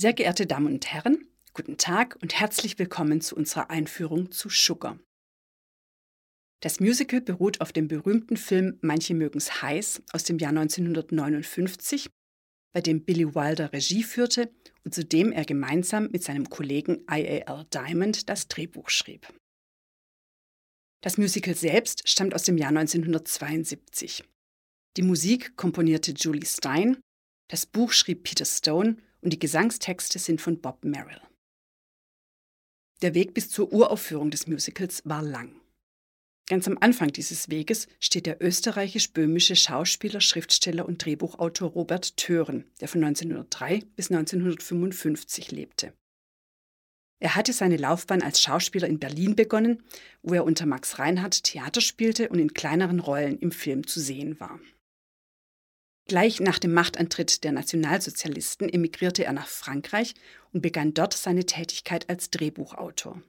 Sehr geehrte Damen und Herren, guten Tag und herzlich willkommen zu unserer Einführung zu Sugar. Das Musical beruht auf dem berühmten Film Manche mögen's heiß aus dem Jahr 1959, bei dem Billy Wilder Regie führte und zu dem er gemeinsam mit seinem Kollegen I.A.L. Diamond das Drehbuch schrieb. Das Musical selbst stammt aus dem Jahr 1972. Die Musik komponierte Julie Stein, das Buch schrieb Peter Stone und die Gesangstexte sind von Bob Merrill. Der Weg bis zur Uraufführung des Musicals war lang. Ganz am Anfang dieses Weges steht der österreichisch-böhmische Schauspieler, Schriftsteller und Drehbuchautor Robert Tören, der von 1903 bis 1955 lebte. Er hatte seine Laufbahn als Schauspieler in Berlin begonnen, wo er unter Max Reinhardt Theater spielte und in kleineren Rollen im Film zu sehen war. Gleich nach dem Machtantritt der Nationalsozialisten emigrierte er nach Frankreich und begann dort seine Tätigkeit als Drehbuchautor.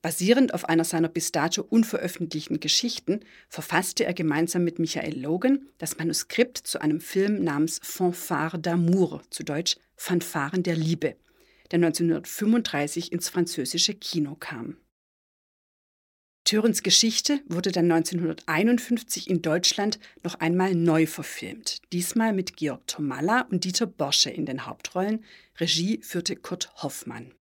Basierend auf einer seiner bis dato unveröffentlichten Geschichten verfasste er gemeinsam mit Michael Logan das Manuskript zu einem Film namens Fanfare d'amour, zu Deutsch Fanfaren der Liebe, der 1935 ins französische Kino kam. Törens Geschichte wurde dann 1951 in Deutschland noch einmal neu verfilmt, diesmal mit Georg Tomalla und Dieter Borsche in den Hauptrollen, Regie führte Kurt Hoffmann.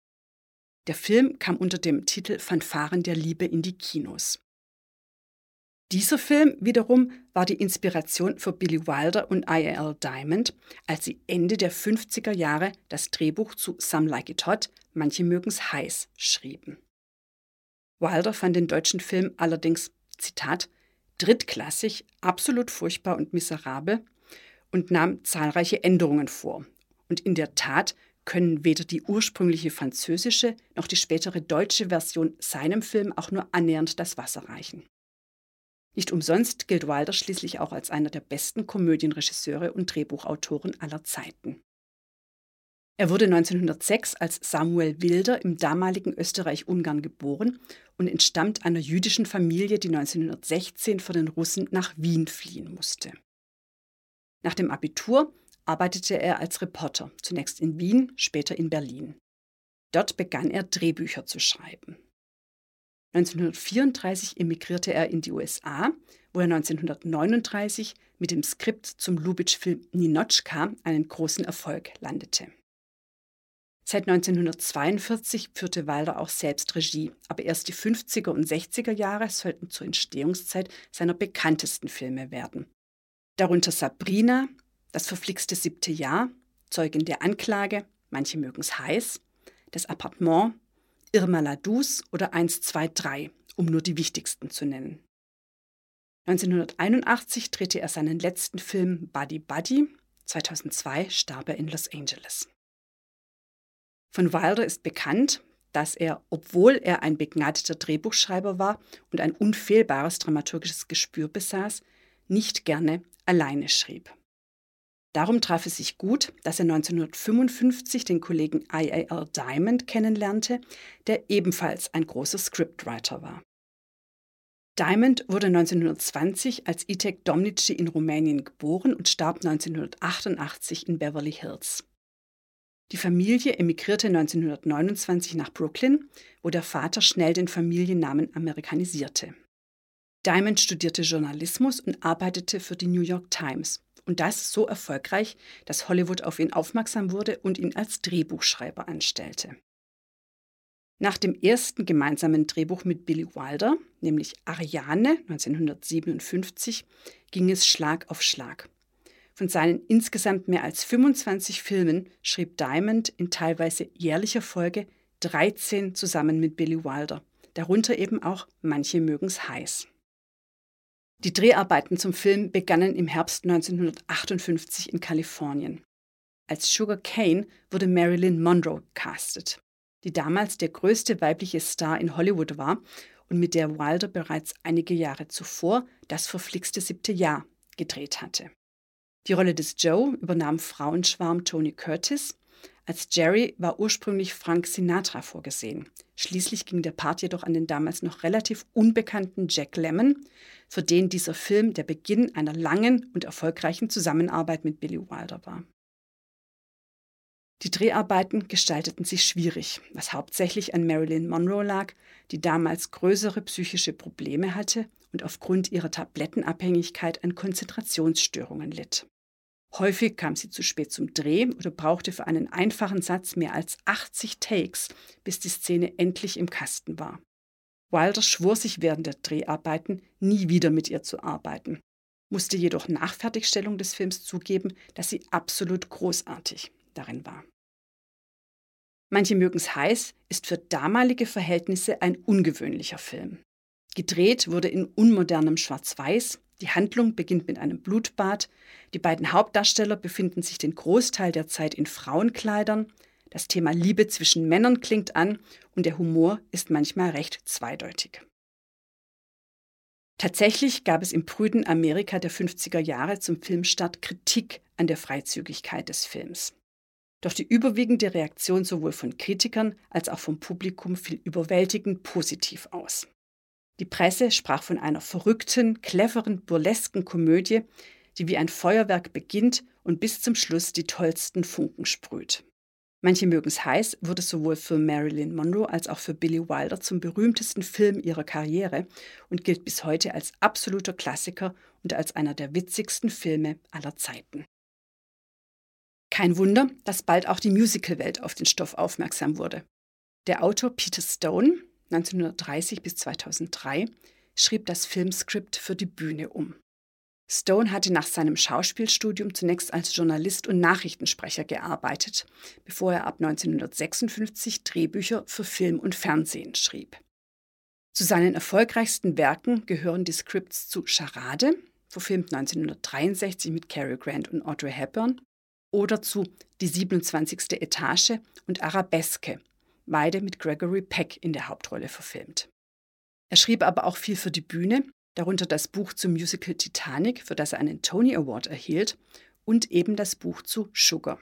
Der Film kam unter dem Titel Fanfaren der Liebe in die Kinos. Dieser Film wiederum war die Inspiration für Billy Wilder und I.A.L. Diamond, als sie Ende der 50er Jahre das Drehbuch zu Some Like It Hot, manche mögen's heiß, schrieben. Wilder fand den deutschen Film allerdings, Zitat, drittklassig, absolut furchtbar und miserabel und nahm zahlreiche Änderungen vor. Und in der Tat können weder die ursprüngliche französische noch die spätere deutsche Version seinem Film auch nur annähernd das Wasser reichen. Nicht umsonst gilt Wilder schließlich auch als einer der besten Komödienregisseure und Drehbuchautoren aller Zeiten. Er wurde 1906 als Samuel Wilder im damaligen Österreich-Ungarn geboren und entstammt einer jüdischen Familie, die 1916 vor den Russen nach Wien fliehen musste. Nach dem Abitur arbeitete er als Reporter, zunächst in Wien, später in Berlin. Dort begann er Drehbücher zu schreiben. 1934 emigrierte er in die USA, wo er 1939 mit dem Skript zum Lubitsch-Film Ninotchka einen großen Erfolg landete. Seit 1942 führte Wilder auch selbst Regie, aber erst die 50er und 60er Jahre sollten zur Entstehungszeit seiner bekanntesten Filme werden. Darunter Sabrina, Das verflixte siebte Jahr, Zeugin der Anklage, manche mögen's heiß, Das Appartement, Irma Ladus oder 1, 2, 3, um nur die wichtigsten zu nennen. 1981 drehte er seinen letzten Film Buddy Buddy, 2002 starb er in Los Angeles. Von Wilder ist bekannt, dass er, obwohl er ein begnadeter Drehbuchschreiber war und ein unfehlbares dramaturgisches Gespür besaß, nicht gerne alleine schrieb. Darum traf es sich gut, dass er 1955 den Kollegen I.A.L. Diamond kennenlernte, der ebenfalls ein großer Scriptwriter war. Diamond wurde 1920 als Itek Domnici in Rumänien geboren und starb 1988 in Beverly Hills. Die Familie emigrierte 1929 nach Brooklyn, wo der Vater schnell den Familiennamen amerikanisierte. Diamond studierte Journalismus und arbeitete für die New York Times. Und das so erfolgreich, dass Hollywood auf ihn aufmerksam wurde und ihn als Drehbuchschreiber anstellte. Nach dem ersten gemeinsamen Drehbuch mit Billy Wilder, nämlich Ariane 1957, ging es Schlag auf Schlag. Von seinen insgesamt mehr als 25 Filmen schrieb Diamond in teilweise jährlicher Folge 13 zusammen mit Billy Wilder, darunter eben auch Manche mögen's heiß. Die Dreharbeiten zum Film begannen im Herbst 1958 in Kalifornien. Als Sugar Kane wurde Marilyn Monroe castet, die damals der größte weibliche Star in Hollywood war und mit der Wilder bereits einige Jahre zuvor das verflixte siebte Jahr gedreht hatte. Die Rolle des Joe übernahm Frauenschwarm Tony Curtis. Als Jerry war ursprünglich Frank Sinatra vorgesehen. Schließlich ging der Part jedoch an den damals noch relativ unbekannten Jack Lemmon, für den dieser Film der Beginn einer langen und erfolgreichen Zusammenarbeit mit Billy Wilder war. Die Dreharbeiten gestalteten sich schwierig, was hauptsächlich an Marilyn Monroe lag, die damals größere psychische Probleme hatte und aufgrund ihrer Tablettenabhängigkeit an Konzentrationsstörungen litt. Häufig kam sie zu spät zum Dreh oder brauchte für einen einfachen Satz mehr als 80 Takes, bis die Szene endlich im Kasten war. Wilder schwor sich während der Dreharbeiten, nie wieder mit ihr zu arbeiten, musste jedoch nach Fertigstellung des Films zugeben, dass sie absolut großartig darin war. Manche mögen es heiß ist für damalige Verhältnisse ein ungewöhnlicher Film. Gedreht wurde in unmodernem Schwarz-Weiß. Die Handlung beginnt mit einem Blutbad. Die beiden Hauptdarsteller befinden sich den Großteil der Zeit in Frauenkleidern. Das Thema Liebe zwischen Männern klingt an und der Humor ist manchmal recht zweideutig. Tatsächlich gab es im prüden Amerika der 50er Jahre zum Filmstart Kritik an der Freizügigkeit des Films. Doch die überwiegende Reaktion sowohl von Kritikern als auch vom Publikum fiel überwältigend positiv aus. Die Presse sprach von einer verrückten, cleveren, burlesken Komödie, die wie ein Feuerwerk beginnt und bis zum Schluss die tollsten Funken sprüht. Manche mögen es heiß, wurde sowohl für Marilyn Monroe als auch für Billy Wilder zum berühmtesten Film ihrer Karriere und gilt bis heute als absoluter Klassiker und als einer der witzigsten Filme aller Zeiten. Kein Wunder, dass bald auch die Musicalwelt auf den Stoff aufmerksam wurde. Der Autor Peter Stone, 1930 bis 2003, schrieb das Filmskript für die Bühne um. Stone hatte nach seinem Schauspielstudium zunächst als Journalist und Nachrichtensprecher gearbeitet, bevor er ab 1956 Drehbücher für Film und Fernsehen schrieb. Zu seinen erfolgreichsten Werken gehören die Scripts zu Charade, verfilmt 1963 mit Cary Grant und Audrey Hepburn, oder zu Die 27. Etage und Arabeske, beide mit Gregory Peck in der Hauptrolle verfilmt. Er schrieb aber auch viel für die Bühne, darunter das Buch zum Musical Titanic, für das er einen Tony Award erhielt, und eben das Buch zu Sugar.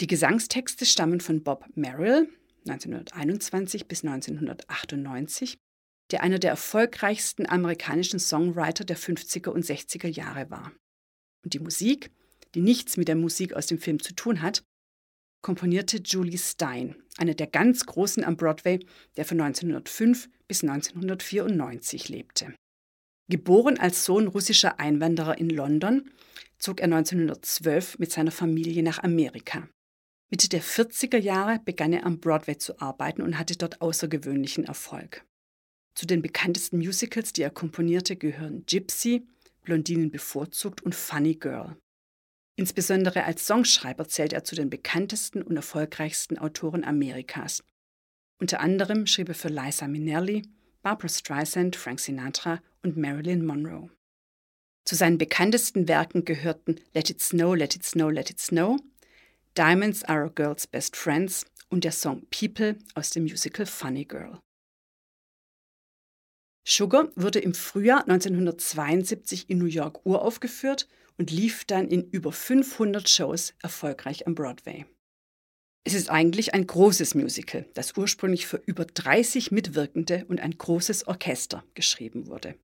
Die Gesangstexte stammen von Bob Merrill, 1921 bis 1998, der einer der erfolgreichsten amerikanischen Songwriter der 50er und 60er Jahre war. Und die Musik die nichts mit der Musik aus dem Film zu tun hat, komponierte Julie Stein, eine der ganz Großen am Broadway, der von 1905 bis 1994 lebte. Geboren als Sohn russischer Einwanderer in London, zog er 1912 mit seiner Familie nach Amerika. Mitte der 40er Jahre begann er am Broadway zu arbeiten und hatte dort außergewöhnlichen Erfolg. Zu den bekanntesten Musicals, die er komponierte, gehören Gypsy, Blondinen bevorzugt und Funny Girl. Insbesondere als Songschreiber zählt er zu den bekanntesten und erfolgreichsten Autoren Amerikas. Unter anderem schrieb er für Liza Minnelli, Barbara Streisand, Frank Sinatra und Marilyn Monroe. Zu seinen bekanntesten Werken gehörten Let It Snow, Let It Snow, Let It Snow, Diamonds Are a Girl's Best Friends und der Song People aus dem Musical Funny Girl. Sugar wurde im Frühjahr 1972 in New York uraufgeführt und lief dann in über 500 Shows erfolgreich am Broadway. Es ist eigentlich ein großes Musical, das ursprünglich für über 30 Mitwirkende und ein großes Orchester geschrieben wurde.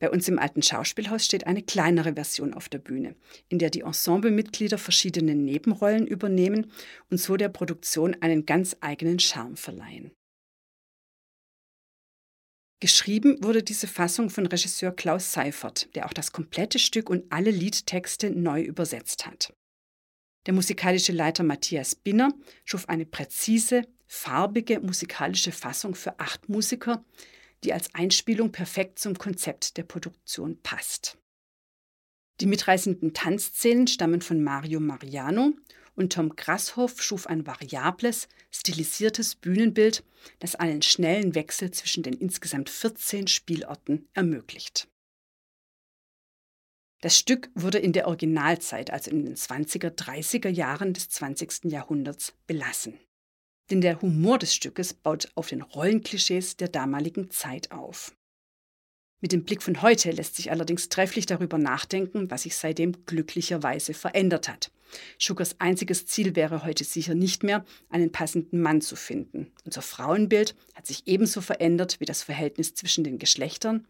Bei uns im alten Schauspielhaus steht eine kleinere Version auf der Bühne, in der die Ensemblemitglieder verschiedene Nebenrollen übernehmen und so der Produktion einen ganz eigenen Charme verleihen. Geschrieben wurde diese Fassung von Regisseur Klaus Seifert, der auch das komplette Stück und alle Liedtexte neu übersetzt hat. Der musikalische Leiter Matthias Binner schuf eine präzise, farbige musikalische Fassung für acht Musiker, die als Einspielung perfekt zum Konzept der Produktion passt. Die mitreißenden Tanzszenen stammen von Mario Mariano und Tom Grasshoff schuf ein variables, stilisiertes Bühnenbild, das einen schnellen Wechsel zwischen den insgesamt 14 Spielorten ermöglicht. Das Stück wurde in der Originalzeit, also in den 20er, 30er Jahren des 20. Jahrhunderts, belassen. Denn der Humor des Stückes baut auf den Rollenklischees der damaligen Zeit auf. Mit dem Blick von heute lässt sich allerdings trefflich darüber nachdenken, was sich seitdem glücklicherweise verändert hat. Sugars einziges Ziel wäre heute sicher nicht mehr, einen passenden Mann zu finden. Unser Frauenbild hat sich ebenso verändert wie das Verhältnis zwischen den Geschlechtern.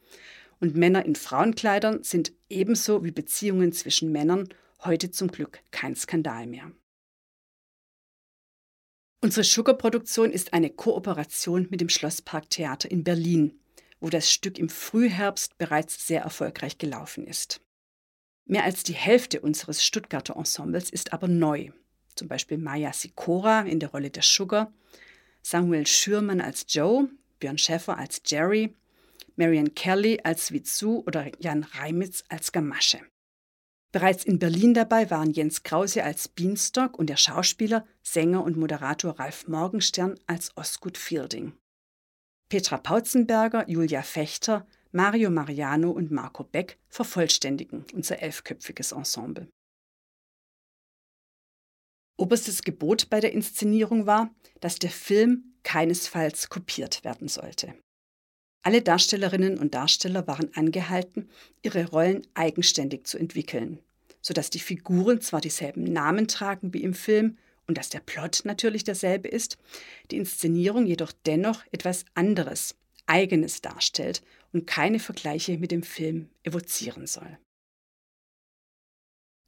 Und Männer in Frauenkleidern sind ebenso wie Beziehungen zwischen Männern heute zum Glück kein Skandal mehr. Unsere Sugar-Produktion ist eine Kooperation mit dem Schlossparktheater in Berlin, wo das Stück im Frühherbst bereits sehr erfolgreich gelaufen ist. Mehr als die Hälfte unseres Stuttgarter Ensembles ist aber neu. Zum Beispiel Maya Sikora in der Rolle der Sugar, Samuel Schürmann als Joe, Björn Schäffer als Jerry, Marian Kelly als Wizu oder Jan Reimitz als Gamasche. Bereits in Berlin dabei waren Jens Krause als Beanstalk und der Schauspieler, Sänger und Moderator Ralf Morgenstern als Osgood Fielding. Petra Pautzenberger, Julia Fechter, Mario Mariano und Marco Beck vervollständigen unser elfköpfiges Ensemble. Oberstes Gebot bei der Inszenierung war, dass der Film keinesfalls kopiert werden sollte. Alle Darstellerinnen und Darsteller waren angehalten, ihre Rollen eigenständig zu entwickeln, sodass die Figuren zwar dieselben Namen tragen wie im Film und dass der Plot natürlich derselbe ist, die Inszenierung jedoch dennoch etwas anderes, eigenes darstellt und keine Vergleiche mit dem Film evozieren soll.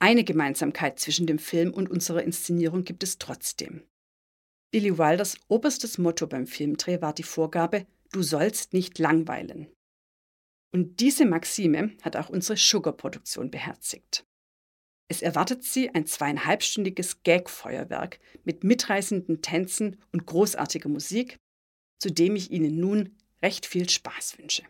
Eine Gemeinsamkeit zwischen dem Film und unserer Inszenierung gibt es trotzdem. Billy Wilders oberstes Motto beim Filmdreh war die Vorgabe, du sollst nicht langweilen. Und diese Maxime hat auch unsere Sugar-Produktion beherzigt. Es erwartet Sie ein zweieinhalbstündiges Gag-Feuerwerk mit mitreißenden Tänzen und großartiger Musik, zu dem ich Ihnen nun recht viel Spaß wünsche.